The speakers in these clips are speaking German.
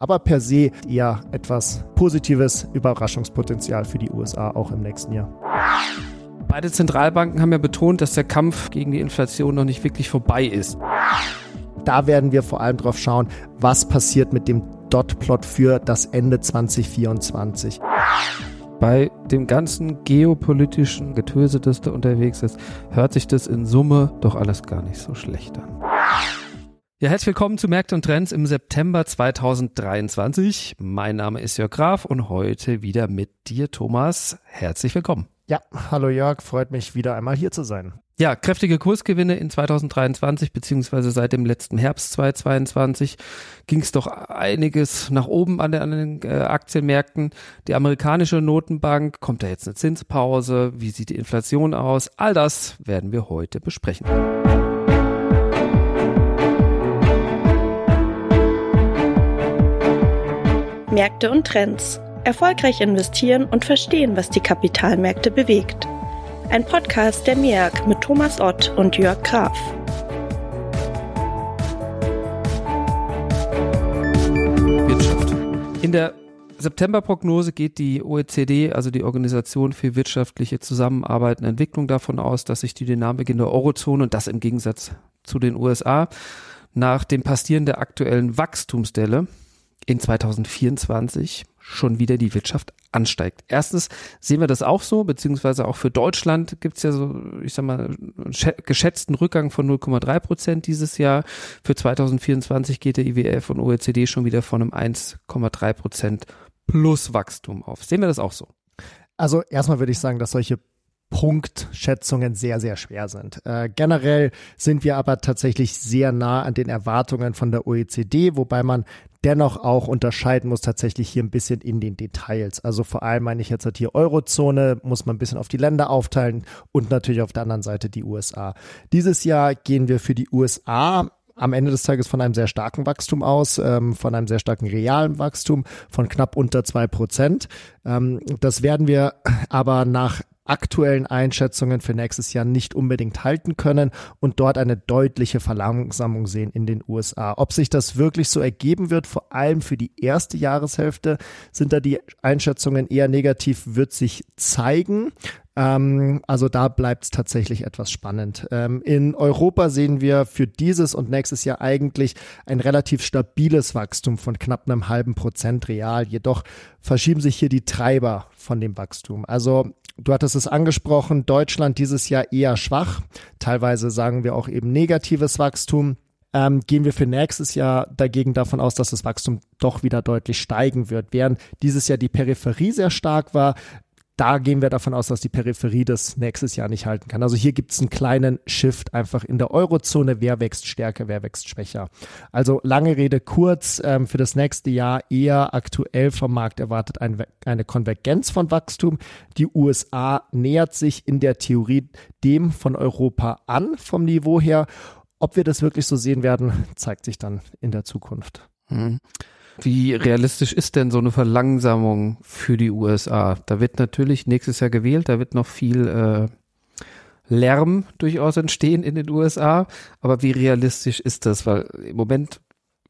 Aber per se eher etwas positives Überraschungspotenzial für die USA auch im nächsten Jahr. Beide Zentralbanken haben ja betont, dass der Kampf gegen die Inflation noch nicht wirklich vorbei ist. Da werden wir vor allem drauf schauen, was passiert mit dem Dot-Plot für das Ende 2024. Bei dem ganzen geopolitischen Getöse, das da unterwegs ist, hört sich das in Summe doch alles gar nicht so schlecht an. Ja, herzlich willkommen zu Märkte und Trends im September 2023. Mein Name ist Jörg Graf und heute wieder mit dir, Thomas. Herzlich willkommen. Ja, hallo Jörg, freut mich wieder einmal hier zu sein. Ja, kräftige Kursgewinne in 2023 beziehungsweise seit dem letzten Herbst 2022 ging es doch einiges nach oben an, den, an den äh, Aktienmärkten. Die amerikanische Notenbank, kommt da jetzt eine Zinspause? Wie sieht die Inflation aus? All das werden wir heute besprechen. Märkte und Trends. Erfolgreich investieren und verstehen, was die Kapitalmärkte bewegt. Ein Podcast der MEAG mit Thomas Ott und Jörg Graf. Wirtschaft. In der Septemberprognose geht die OECD, also die Organisation für wirtschaftliche Zusammenarbeit und Entwicklung, davon aus, dass sich die Dynamik in der Eurozone und das im Gegensatz zu den USA nach dem Passieren der aktuellen Wachstumsdelle in 2024 schon wieder die Wirtschaft ansteigt. Erstens sehen wir das auch so, beziehungsweise auch für Deutschland gibt es ja so, ich sag mal, geschätzten Rückgang von 0,3 Prozent dieses Jahr. Für 2024 geht der IWF und OECD schon wieder von einem 1,3 Prozent plus Wachstum auf. Sehen wir das auch so? Also erstmal würde ich sagen, dass solche Punktschätzungen sehr, sehr schwer sind. Äh, generell sind wir aber tatsächlich sehr nah an den Erwartungen von der OECD, wobei man dennoch auch unterscheiden muss tatsächlich hier ein bisschen in den Details. Also vor allem meine ich jetzt halt hier Eurozone, muss man ein bisschen auf die Länder aufteilen und natürlich auf der anderen Seite die USA. Dieses Jahr gehen wir für die USA am Ende des Tages von einem sehr starken Wachstum aus, ähm, von einem sehr starken realen Wachstum von knapp unter zwei Prozent. Ähm, das werden wir aber nach aktuellen Einschätzungen für nächstes Jahr nicht unbedingt halten können und dort eine deutliche Verlangsamung sehen in den USA. Ob sich das wirklich so ergeben wird, vor allem für die erste Jahreshälfte, sind da die Einschätzungen eher negativ, wird sich zeigen. Ähm, also da bleibt es tatsächlich etwas spannend. Ähm, in Europa sehen wir für dieses und nächstes Jahr eigentlich ein relativ stabiles Wachstum von knapp einem halben Prozent real. Jedoch verschieben sich hier die Treiber von dem Wachstum. Also Du hattest es angesprochen, Deutschland dieses Jahr eher schwach. Teilweise sagen wir auch eben negatives Wachstum. Ähm, gehen wir für nächstes Jahr dagegen davon aus, dass das Wachstum doch wieder deutlich steigen wird. Während dieses Jahr die Peripherie sehr stark war, da gehen wir davon aus, dass die Peripherie das nächstes Jahr nicht halten kann. Also hier gibt es einen kleinen Shift einfach in der Eurozone. Wer wächst stärker, wer wächst schwächer. Also lange Rede kurz, ähm, für das nächste Jahr eher aktuell vom Markt erwartet ein, eine Konvergenz von Wachstum. Die USA nähert sich in der Theorie dem von Europa an vom Niveau her. Ob wir das wirklich so sehen werden, zeigt sich dann in der Zukunft. Hm. Wie realistisch ist denn so eine Verlangsamung für die USA? Da wird natürlich nächstes Jahr gewählt, da wird noch viel äh, Lärm durchaus entstehen in den USA. Aber wie realistisch ist das? Weil im Moment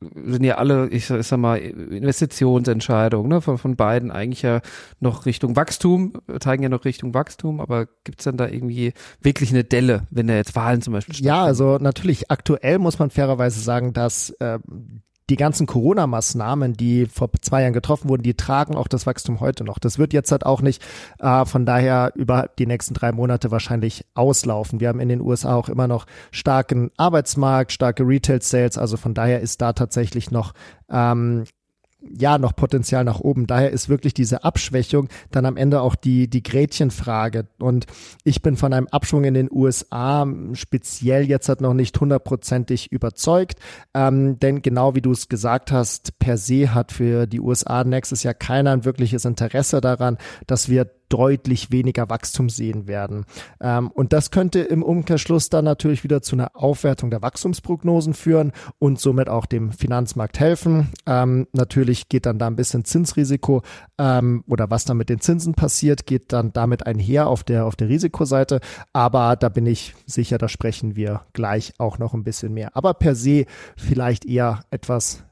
sind ja alle, ich, ich sag mal, Investitionsentscheidungen ne, von, von beiden eigentlich ja noch Richtung Wachstum, zeigen ja noch Richtung Wachstum, aber gibt's dann da irgendwie wirklich eine Delle, wenn da jetzt Wahlen zum Beispiel Ja, also natürlich, aktuell muss man fairerweise sagen, dass äh, die ganzen Corona-Maßnahmen, die vor zwei Jahren getroffen wurden, die tragen auch das Wachstum heute noch. Das wird jetzt halt auch nicht äh, von daher über die nächsten drei Monate wahrscheinlich auslaufen. Wir haben in den USA auch immer noch starken Arbeitsmarkt, starke Retail-Sales. Also von daher ist da tatsächlich noch ähm, ja noch Potenzial nach oben. Daher ist wirklich diese Abschwächung dann am Ende auch die, die Gretchenfrage. Und ich bin von einem Abschwung in den USA speziell jetzt halt noch nicht hundertprozentig überzeugt. Ähm, denn genau wie du es gesagt hast, per se hat für die USA nächstes Jahr keiner ein wirkliches Interesse daran, dass wir deutlich weniger Wachstum sehen werden. Ähm, und das könnte im Umkehrschluss dann natürlich wieder zu einer Aufwertung der Wachstumsprognosen führen und somit auch dem Finanzmarkt helfen. Ähm, natürlich geht dann da ein bisschen Zinsrisiko ähm, oder was dann mit den Zinsen passiert, geht dann damit einher auf der, auf der Risikoseite. Aber da bin ich sicher, da sprechen wir gleich auch noch ein bisschen mehr. Aber per se vielleicht eher etwas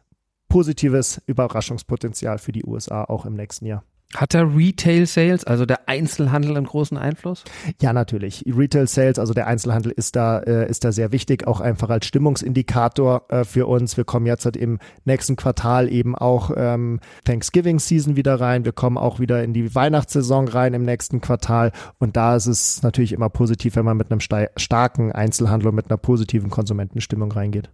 positives Überraschungspotenzial für die USA auch im nächsten Jahr. Hat der Retail Sales, also der Einzelhandel, einen großen Einfluss? Ja, natürlich. Retail Sales, also der Einzelhandel ist da, äh, ist da sehr wichtig, auch einfach als Stimmungsindikator äh, für uns. Wir kommen jetzt halt im nächsten Quartal eben auch ähm, Thanksgiving Season wieder rein. Wir kommen auch wieder in die Weihnachtssaison rein im nächsten Quartal. Und da ist es natürlich immer positiv, wenn man mit einem starken Einzelhandel und mit einer positiven Konsumentenstimmung reingeht.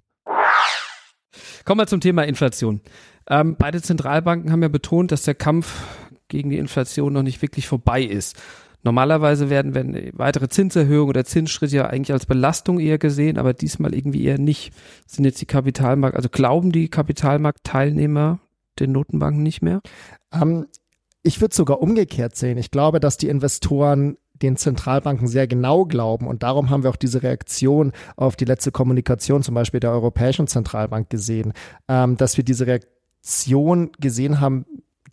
Kommen wir zum Thema Inflation. Ähm, beide Zentralbanken haben ja betont, dass der Kampf gegen die Inflation noch nicht wirklich vorbei ist. Normalerweise werden, werden weitere Zinserhöhungen oder Zinsschritte ja eigentlich als Belastung eher gesehen, aber diesmal irgendwie eher nicht. Sind jetzt die Kapitalmarkt, also glauben die Kapitalmarktteilnehmer den Notenbanken nicht mehr? Ähm, ich würde sogar umgekehrt sehen. Ich glaube, dass die Investoren den Zentralbanken sehr genau glauben. Und darum haben wir auch diese Reaktion auf die letzte Kommunikation zum Beispiel der Europäischen Zentralbank gesehen, ähm, dass wir diese Reaktion gesehen haben,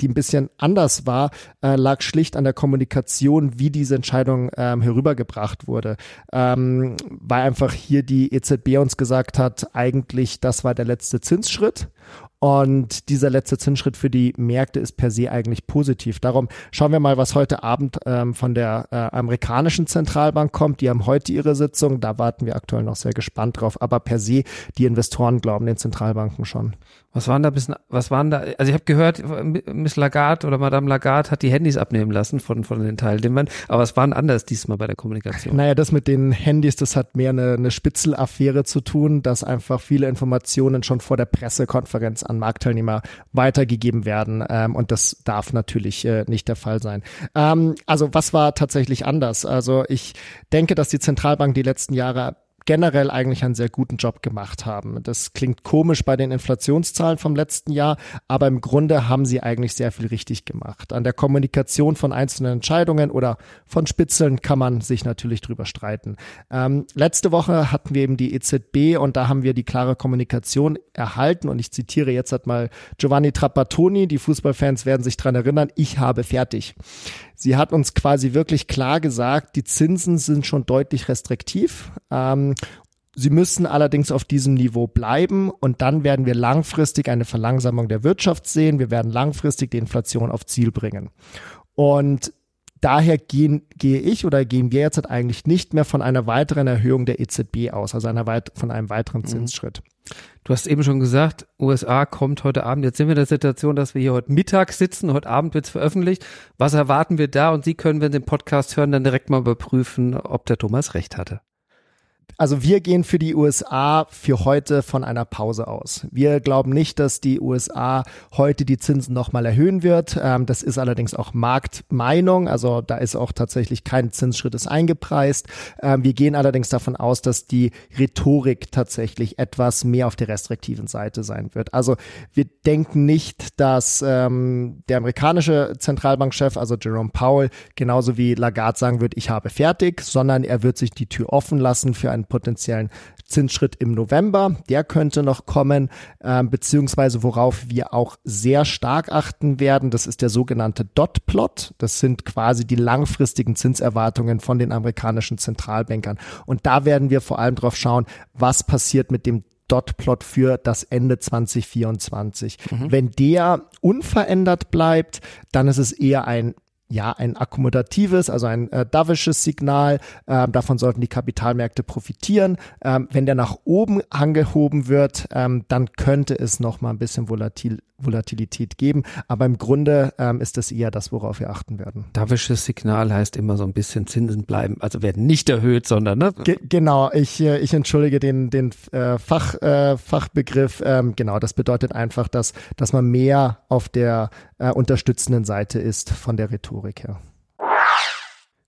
die ein bisschen anders war, äh, lag schlicht an der Kommunikation, wie diese Entscheidung ähm, herübergebracht wurde. Ähm, weil einfach hier die EZB uns gesagt hat, eigentlich das war der letzte Zinsschritt und dieser letzte Zinsschritt für die Märkte ist per se eigentlich positiv. Darum schauen wir mal, was heute Abend ähm, von der äh, amerikanischen Zentralbank kommt. Die haben heute ihre Sitzung. Da warten wir aktuell noch sehr gespannt drauf. Aber per se, die Investoren glauben den Zentralbanken schon. Was waren da bisschen, was waren da, also ich habe gehört, Miss Lagarde oder Madame Lagarde hat die Handys abnehmen lassen von, von den Teilnehmern, aber es waren anders diesmal bei der Kommunikation. Naja, das mit den Handys, das hat mehr eine, eine Spitzelaffäre zu tun, dass einfach viele Informationen schon vor der Pressekonferenz an Marktteilnehmer weitergegeben werden ähm, und das darf natürlich äh, nicht der Fall sein. Ähm, also was war tatsächlich anders? Also ich denke, dass die Zentralbank die letzten Jahre generell eigentlich einen sehr guten Job gemacht haben. Das klingt komisch bei den Inflationszahlen vom letzten Jahr, aber im Grunde haben sie eigentlich sehr viel richtig gemacht. An der Kommunikation von einzelnen Entscheidungen oder von Spitzeln kann man sich natürlich drüber streiten. Ähm, letzte Woche hatten wir eben die EZB und da haben wir die klare Kommunikation erhalten und ich zitiere jetzt halt mal Giovanni Trapattoni, die Fußballfans werden sich dran erinnern, ich habe fertig. Sie hat uns quasi wirklich klar gesagt, die Zinsen sind schon deutlich restriktiv. Ähm, Sie müssen allerdings auf diesem Niveau bleiben und dann werden wir langfristig eine Verlangsamung der Wirtschaft sehen. Wir werden langfristig die Inflation auf Ziel bringen. Und daher gehen, gehe ich oder gehen wir jetzt eigentlich nicht mehr von einer weiteren Erhöhung der EZB aus, also einer weit, von einem weiteren mhm. Zinsschritt. Du hast eben schon gesagt, USA kommt heute Abend. Jetzt sind wir in der Situation, dass wir hier heute Mittag sitzen. Heute Abend wird es veröffentlicht. Was erwarten wir da? Und Sie können, wenn Sie den Podcast hören, dann direkt mal überprüfen, ob der Thomas recht hatte. Also wir gehen für die USA für heute von einer Pause aus. Wir glauben nicht, dass die USA heute die Zinsen nochmal erhöhen wird. Ähm, das ist allerdings auch Marktmeinung. Also da ist auch tatsächlich kein Zinsschritt ist eingepreist. Ähm, wir gehen allerdings davon aus, dass die Rhetorik tatsächlich etwas mehr auf der restriktiven Seite sein wird. Also wir denken nicht, dass ähm, der amerikanische Zentralbankchef, also Jerome Powell, genauso wie Lagarde sagen wird, ich habe fertig, sondern er wird sich die Tür offen lassen für einen potenziellen Zinsschritt im November. Der könnte noch kommen, äh, beziehungsweise worauf wir auch sehr stark achten werden, das ist der sogenannte Dot-Plot. Das sind quasi die langfristigen Zinserwartungen von den amerikanischen Zentralbankern. Und da werden wir vor allem drauf schauen, was passiert mit dem Dot-Plot für das Ende 2024. Mhm. Wenn der unverändert bleibt, dann ist es eher ein ja, ein akkommodatives, also ein äh, dovisches Signal. Ähm, davon sollten die Kapitalmärkte profitieren. Ähm, wenn der nach oben angehoben wird, ähm, dann könnte es noch mal ein bisschen volatil, Volatilität geben. Aber im Grunde ähm, ist das eher das, worauf wir achten werden. Dovisches Signal heißt immer so ein bisschen Zinsen bleiben, also werden nicht erhöht, sondern ne? Ge genau, ich, äh, ich entschuldige den, den äh, Fach, äh, Fachbegriff. Ähm, genau, das bedeutet einfach, dass, dass man mehr auf der äh, unterstützenden Seite ist von der Rhetorik her.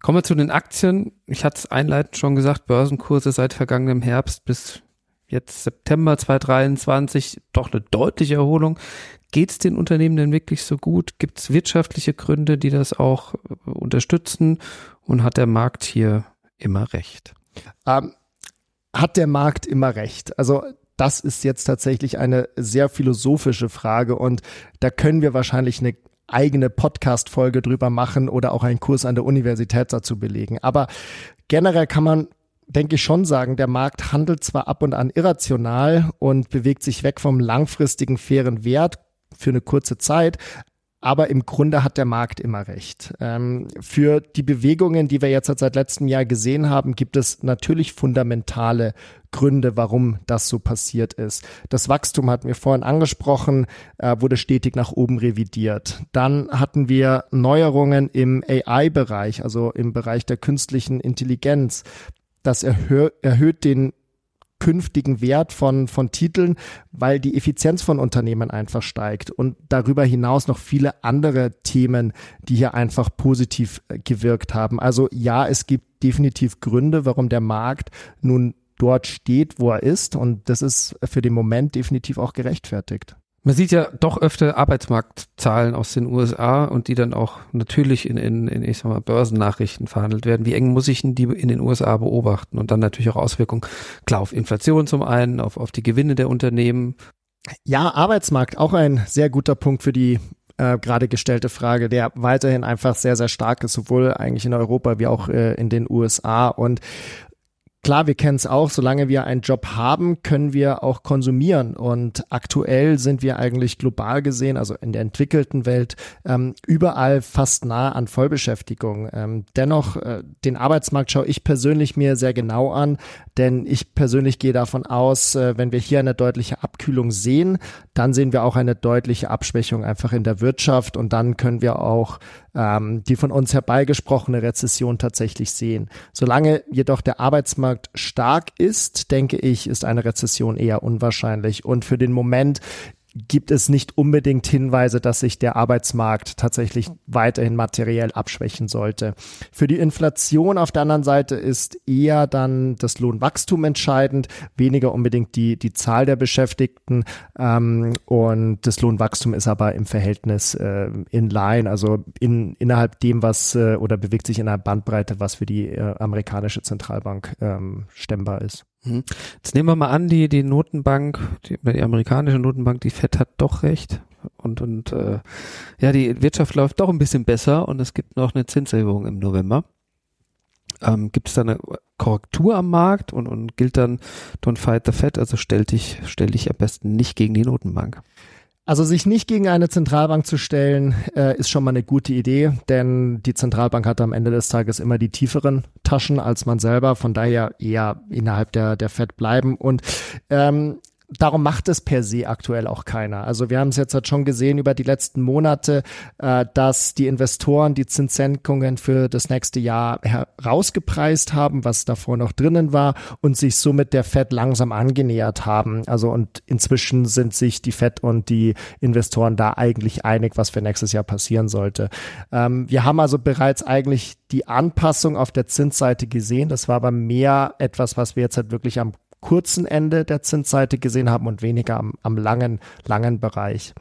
Kommen wir zu den Aktien. Ich hatte es einleitend schon gesagt, Börsenkurse seit vergangenem Herbst bis jetzt September 2023 doch eine deutliche Erholung. Geht es den Unternehmen denn wirklich so gut? Gibt es wirtschaftliche Gründe, die das auch äh, unterstützen? Und hat der Markt hier immer recht? Ähm, hat der Markt immer recht? Also das ist jetzt tatsächlich eine sehr philosophische Frage und da können wir wahrscheinlich eine eigene Podcast-Folge drüber machen oder auch einen Kurs an der Universität dazu belegen. Aber generell kann man denke ich schon sagen, der Markt handelt zwar ab und an irrational und bewegt sich weg vom langfristigen fairen Wert für eine kurze Zeit, aber im Grunde hat der Markt immer recht. Ähm, für die Bewegungen, die wir jetzt seit letztem Jahr gesehen haben, gibt es natürlich fundamentale Gründe, warum das so passiert ist. Das Wachstum hatten wir vorhin angesprochen, äh, wurde stetig nach oben revidiert. Dann hatten wir Neuerungen im AI-Bereich, also im Bereich der künstlichen Intelligenz. Das erhö erhöht den künftigen Wert von, von Titeln, weil die Effizienz von Unternehmen einfach steigt und darüber hinaus noch viele andere Themen, die hier einfach positiv äh, gewirkt haben. Also ja, es gibt definitiv Gründe, warum der Markt nun dort steht, wo er ist und das ist für den Moment definitiv auch gerechtfertigt. Man sieht ja doch öfter Arbeitsmarktzahlen aus den USA und die dann auch natürlich in, in, in ich sag mal, Börsennachrichten verhandelt werden. Wie eng muss ich denn die in den USA beobachten? Und dann natürlich auch Auswirkungen, klar, auf Inflation zum einen, auf, auf die Gewinne der Unternehmen. Ja, Arbeitsmarkt, auch ein sehr guter Punkt für die äh, gerade gestellte Frage, der weiterhin einfach sehr, sehr stark ist, sowohl eigentlich in Europa wie auch äh, in den USA. Und Klar, wir kennen es auch, solange wir einen Job haben, können wir auch konsumieren. Und aktuell sind wir eigentlich global gesehen, also in der entwickelten Welt, ähm, überall fast nah an Vollbeschäftigung. Ähm, dennoch, äh, den Arbeitsmarkt schaue ich persönlich mir sehr genau an, denn ich persönlich gehe davon aus, äh, wenn wir hier eine deutliche Abkühlung sehen, dann sehen wir auch eine deutliche Abschwächung einfach in der Wirtschaft und dann können wir auch ähm, die von uns herbeigesprochene Rezession tatsächlich sehen. Solange jedoch der Arbeitsmarkt stark ist, denke ich, ist eine Rezession eher unwahrscheinlich. Und für den Moment gibt es nicht unbedingt Hinweise, dass sich der Arbeitsmarkt tatsächlich weiterhin materiell abschwächen sollte. Für die Inflation auf der anderen Seite ist eher dann das Lohnwachstum entscheidend, weniger unbedingt die, die Zahl der Beschäftigten. Ähm, und das Lohnwachstum ist aber im Verhältnis äh, in line, also in, innerhalb dem, was äh, oder bewegt sich in einer Bandbreite, was für die äh, amerikanische Zentralbank ähm, stemmbar ist. Hm. Jetzt nehmen wir mal an, die, die Notenbank, die, die amerikanische Notenbank, die FED hat doch recht. Und, und äh, ja, die Wirtschaft läuft doch ein bisschen besser und es gibt noch eine Zinserhöhung im November. Ähm, gibt es da eine Korrektur am Markt und, und gilt dann Don't Fight the Fed, also stell dich, stell dich am besten nicht gegen die Notenbank. Also sich nicht gegen eine Zentralbank zu stellen, äh, ist schon mal eine gute Idee, denn die Zentralbank hat am Ende des Tages immer die tieferen Taschen als man selber, von daher eher innerhalb der, der Fed bleiben. Und ähm, darum macht es per se aktuell auch keiner. Also wir haben es jetzt halt schon gesehen über die letzten Monate, äh, dass die Investoren die Zinssenkungen für das nächste Jahr herausgepreist haben, was davor noch drinnen war und sich somit der Fed langsam angenähert haben. Also und inzwischen sind sich die Fed und die Investoren da eigentlich einig, was für nächstes Jahr passieren sollte. Ähm, wir haben also bereits eigentlich die Anpassung auf der Zinsseite gesehen. Das war aber mehr etwas, was wir jetzt halt wirklich am kurzen Ende der Zinsseite gesehen haben und weniger am, am langen, langen Bereich.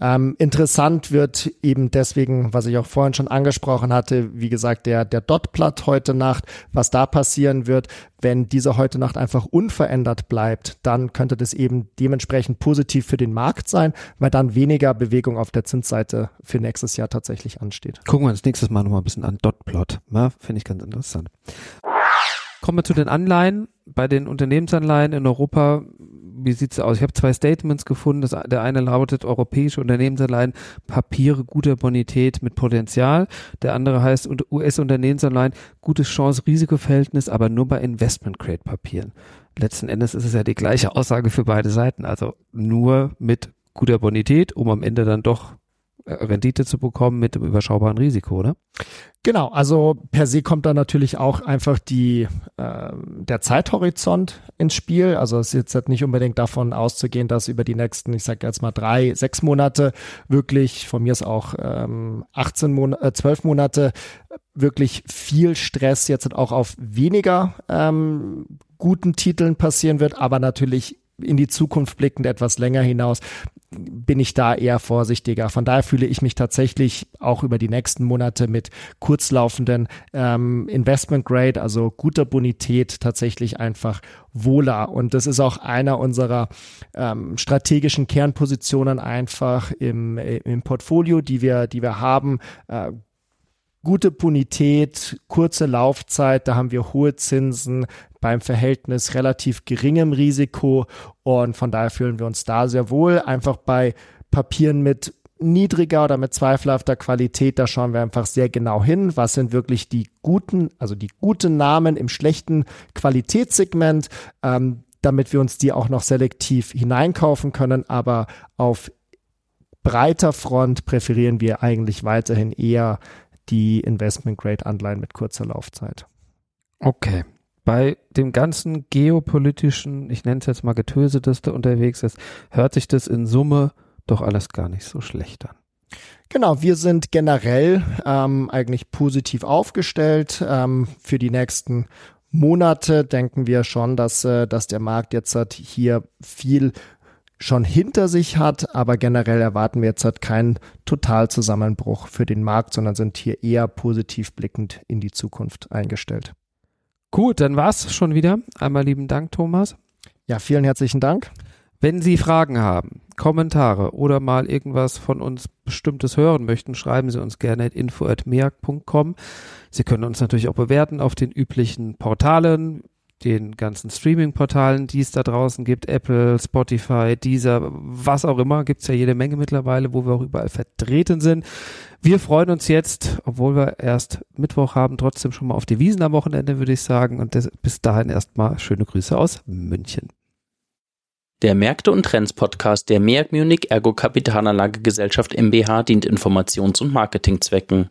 Ähm, interessant wird eben deswegen, was ich auch vorhin schon angesprochen hatte, wie gesagt, der, der Dot-Plot heute Nacht, was da passieren wird, wenn diese heute Nacht einfach unverändert bleibt, dann könnte das eben dementsprechend positiv für den Markt sein, weil dann weniger Bewegung auf der Zinsseite für nächstes Jahr tatsächlich ansteht. Gucken wir uns nächstes Mal nochmal ein bisschen an Dot-Plot. Ja, Finde ich ganz interessant. Kommen wir zu den Anleihen. Bei den Unternehmensanleihen in Europa, wie sieht's aus? Ich habe zwei Statements gefunden. Das, der eine lautet europäische Unternehmensanleihen, Papiere guter Bonität mit Potenzial. Der andere heißt US-Unternehmensanleihen, gutes Chance-Risiko-Verhältnis, aber nur bei Investment-Grade-Papieren. Letzten Endes ist es ja die gleiche Aussage für beide Seiten. Also nur mit guter Bonität, um am Ende dann doch Rendite zu bekommen mit dem überschaubaren Risiko, oder? Genau, also per se kommt da natürlich auch einfach die äh, der Zeithorizont ins Spiel. Also es ist jetzt halt nicht unbedingt davon auszugehen, dass über die nächsten, ich sage jetzt mal drei, sechs Monate wirklich, von mir ist auch ähm, 18 Monate, äh, 12 Monate wirklich viel Stress jetzt auch auf weniger ähm, guten Titeln passieren wird, aber natürlich in die Zukunft blickend etwas länger hinaus bin ich da eher vorsichtiger. Von daher fühle ich mich tatsächlich auch über die nächsten Monate mit kurzlaufenden ähm, Investment Grade, also guter Bonität, tatsächlich einfach wohler. Und das ist auch einer unserer ähm, strategischen Kernpositionen einfach im, im Portfolio, die wir, die wir haben. Äh, gute Bonität, kurze Laufzeit, da haben wir hohe Zinsen beim Verhältnis relativ geringem Risiko und von daher fühlen wir uns da sehr wohl. Einfach bei Papieren mit niedriger oder mit zweifelhafter Qualität, da schauen wir einfach sehr genau hin, was sind wirklich die guten, also die guten Namen im schlechten Qualitätssegment, ähm, damit wir uns die auch noch selektiv hineinkaufen können, aber auf breiter Front präferieren wir eigentlich weiterhin eher die Investment-Grade-Anleihen mit kurzer Laufzeit. Okay. Bei dem ganzen geopolitischen, ich nenne es jetzt mal Getöse, das da unterwegs ist, hört sich das in Summe doch alles gar nicht so schlecht an. Genau, wir sind generell ähm, eigentlich positiv aufgestellt. Ähm, für die nächsten Monate denken wir schon, dass, äh, dass der Markt jetzt hat hier viel schon hinter sich hat, aber generell erwarten wir jetzt halt keinen Totalzusammenbruch für den Markt, sondern sind hier eher positiv blickend in die Zukunft eingestellt. Gut, dann war's schon wieder. Einmal lieben Dank, Thomas. Ja, vielen herzlichen Dank. Wenn Sie Fragen haben, Kommentare oder mal irgendwas von uns Bestimmtes hören möchten, schreiben Sie uns gerne at info.meag.com. Sie können uns natürlich auch bewerten auf den üblichen Portalen, den ganzen Streaming-Portalen, die es da draußen gibt, Apple, Spotify, Deezer, was auch immer, gibt's ja jede Menge mittlerweile, wo wir auch überall vertreten sind. Wir freuen uns jetzt, obwohl wir erst Mittwoch haben, trotzdem schon mal auf die Wiesen am Wochenende, würde ich sagen. Und das, bis dahin erstmal schöne Grüße aus München. Der Märkte und Trends Podcast der MEAG Munich Ergo Kapitalanlagegesellschaft MBH dient Informations- und Marketingzwecken.